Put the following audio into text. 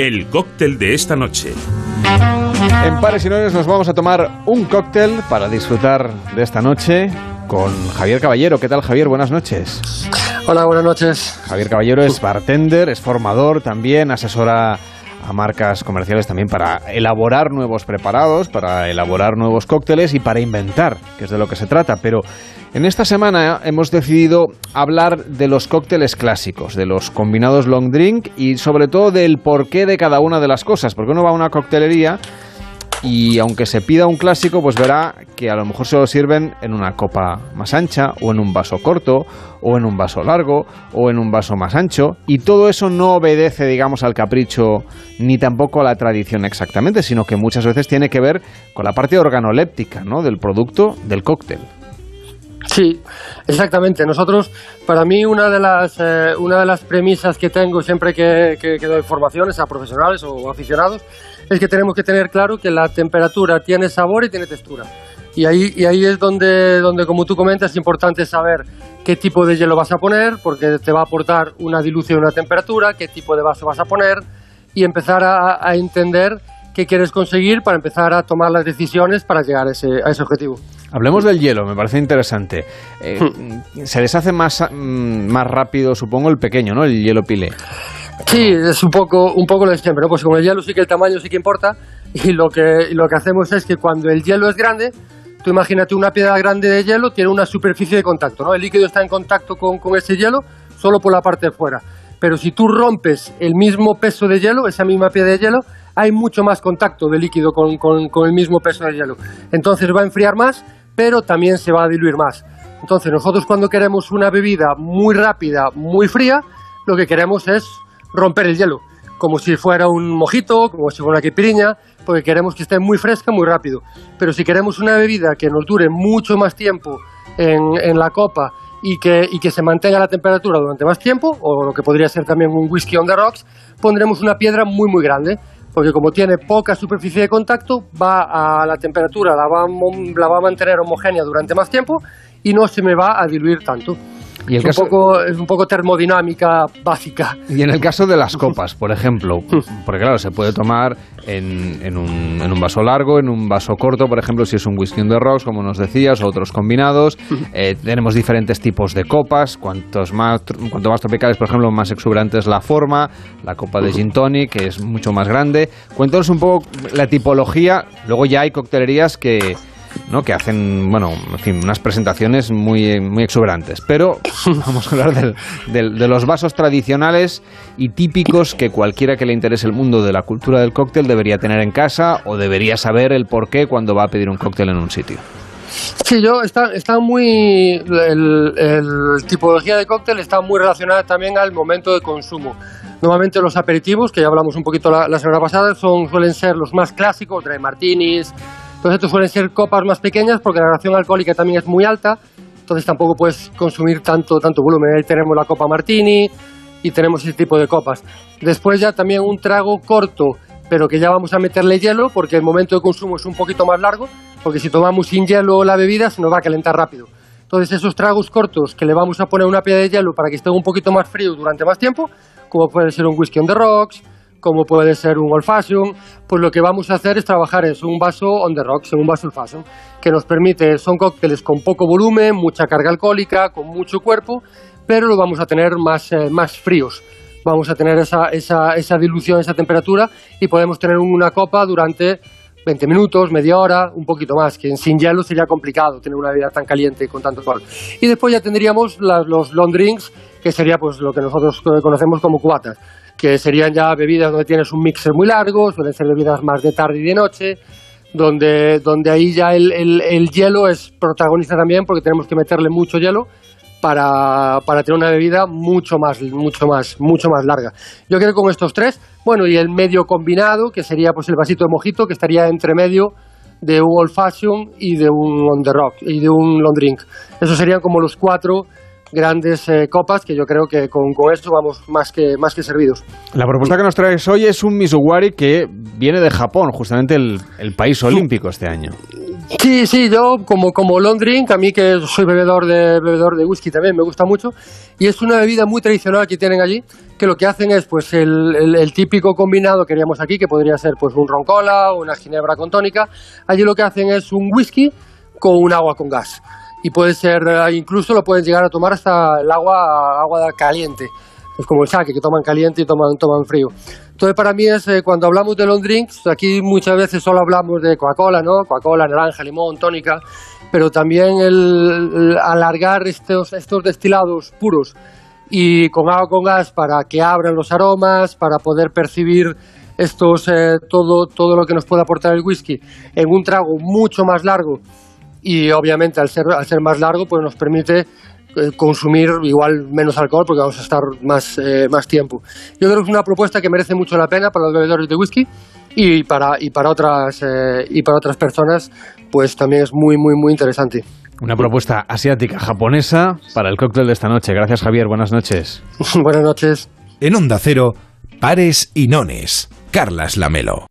El cóctel de esta noche. En Pares y Nones nos vamos a tomar un cóctel para disfrutar de esta noche con Javier Caballero. ¿Qué tal, Javier? Buenas noches. Hola, buenas noches. Javier Caballero es bartender, es formador también, asesora a marcas comerciales también para elaborar nuevos preparados, para elaborar nuevos cócteles y para inventar, que es de lo que se trata. Pero en esta semana hemos decidido hablar de los cócteles clásicos, de los combinados long drink y sobre todo del porqué de cada una de las cosas, porque uno va a una coctelería y aunque se pida un clásico, pues verá que a lo mejor se lo sirven en una copa más ancha, o en un vaso corto, o en un vaso largo, o en un vaso más ancho, y todo eso no obedece, digamos, al capricho ni tampoco a la tradición exactamente, sino que muchas veces tiene que ver con la parte organoléptica, ¿no? del producto del cóctel. Sí, exactamente. Nosotros, para mí, una de las, eh, una de las premisas que tengo siempre que, que, que doy formaciones a profesionales o aficionados es que tenemos que tener claro que la temperatura tiene sabor y tiene textura. Y ahí, y ahí es donde, donde, como tú comentas, es importante saber qué tipo de hielo vas a poner, porque te va a aportar una dilución una temperatura, qué tipo de vaso vas a poner, y empezar a, entender qué quieres conseguir para empezar a tomar las decisiones para llegar a ese objetivo. Hablemos del hielo, me parece interesante. Eh, se deshace más, mm, más rápido, supongo, el pequeño, ¿no? El hielo pile. Sí, es un poco, un poco lo de siempre, ¿no? Pues con el hielo sí que el tamaño sí que importa y lo que, y lo que hacemos es que cuando el hielo es grande, tú imagínate una piedra grande de hielo, tiene una superficie de contacto, ¿no? El líquido está en contacto con, con ese hielo solo por la parte de fuera. Pero si tú rompes el mismo peso de hielo, esa misma piedra de hielo, hay mucho más contacto de líquido con, con, con el mismo peso de hielo. Entonces va a enfriar más, pero también se va a diluir más. Entonces nosotros cuando queremos una bebida muy rápida, muy fría, lo que queremos es romper el hielo, como si fuera un mojito, como si fuera una quipiriña, porque queremos que esté muy fresca, muy rápido. Pero si queremos una bebida que nos dure mucho más tiempo en, la copa y que, y que se mantenga la temperatura durante más tiempo, o lo que podría ser también un whisky on the rocks, pondremos una piedra muy muy grande, porque como tiene poca superficie de contacto, va a la temperatura, la va, la va a mantener homogénea durante más tiempo y no se me va a diluir tanto. Y el es, caso- un poco, es un poco termodinámica básica. Y en el caso de las copas, por ejemplo, porque claro, se puede tomar en, en un, en un vaso largo, en un vaso corto, por ejemplo, si es un whisky the rocks, como nos decías, o otros combinados. Eh, tenemos diferentes tipos de copas, cuantos más, cuanto más tropicales, por ejemplo, más exuberante es la forma, la copa de gin tonic, que es mucho más grande. Cuéntanos un poco la tipología, luego ya hay coctelerías que... ¿no? que hacen, bueno, en fin, unas presentaciones muy, muy exuberantes. Pero vamos a hablar del- de los vasos tradicionales y típicos que cualquiera que le interese el mundo de la cultura del cóctel debería tener en casa o debería saber el por qué cuando va a pedir un cóctel en un sitio. Sí, yo está, está muy. El, el tipología de cóctel está muy relacionada también al momento de consumo. Normalmente los aperitivos, que ya hablamos un poquito la, semana pasada, son, suelen ser los más clásicos, dry martinis. Entonces, estos suelen ser copas más pequeñas porque la graduación alcohólica también es muy alta. Entonces, tampoco puedes consumir tanto, tanto volumen. Ahí tenemos la copa martini y tenemos ese tipo de copas. Después, ya también un trago corto, pero que ya vamos a meterle hielo porque el momento de consumo es un poquito más largo. Porque si tomamos sin hielo la bebida, se nos va a calentar rápido. Entonces, esos tragos cortos que le vamos a poner una piedra de hielo para que esté un poquito más frío durante más tiempo, como puede ser un whisky on the rocks, como puede ser un old fashion, pues lo que vamos a hacer es trabajar en un vaso on the rocks, en un vaso old fashion, que nos permite, son cócteles con poco volumen, mucha carga alcohólica, con mucho cuerpo, pero lo vamos a tener más, eh, más fríos. Vamos a tener esa, esa, esa dilución, esa temperatura y podemos tener una copa durante 20 minutos, media hora, un poquito más, que sin hielo sería complicado tener una bebida tan caliente con tanto alcohol. Y después ya tendríamos los long drinks, que sería pues lo que nosotros conocemos como cubatas, que serían ya bebidas donde tienes un mixer muy largo, suelen ser bebidas más de tarde y de noche, donde, donde ahí ya el, el- el hielo es protagonista también, porque tenemos que meterle mucho hielo para, para tener una bebida mucho más, mucho más, mucho más larga. Yo creo que con estos tres, bueno, y el medio combinado, que sería pues el vasito de mojito, que estaría entre medio de un old fashion y de un on the rock y de un long drink. Esos serían como los cuatro grandes eh, copas que yo creo que con, con esto vamos más que, más que servidos. La propuesta que nos traes hoy es un Mizuwari que viene de Japón, justamente el, el país olímpico este año. Sí, sí, yo como, como long drink, a mí que soy bebedor de, bebedor de whisky también, me gusta mucho. Y es una bebida muy tradicional que tienen allí, que lo que hacen es pues el, el, típico combinado que haríamos aquí, que podría ser pues un ron cola o una ginebra con tónica. Allí lo que hacen es un whisky con un agua con gas. Y puede ser, eh, incluso lo pueden llegar a tomar hasta el agua, agua caliente. Es como el saque, que toman caliente y toman, toman frío. Entonces, para mí es eh, cuando hablamos de long drinks, aquí muchas veces solo hablamos de Coca-Cola, ¿no? Coca-Cola, naranja, limón, tónica, pero también el, alargar estos, estos destilados puros y con agua con gas para que abran los aromas, para poder percibir estos, eh, todo, todo lo que nos puede aportar el whisky en un trago mucho más largo y obviamente al ser, al ser más largo pues nos permite eh, consumir igual menos alcohol porque vamos a estar más, eh, más tiempo. Yo creo que es una propuesta que merece mucho la pena para los bebedores de whisky y para, y para, otras, eh, y para otras personas pues también es muy, muy, muy interesante. Una propuesta asiática, japonesa para el cóctel de esta noche. Gracias Javier, buenas noches. buenas noches. En Onda Cero, pares y nones. Carlas Lamelo.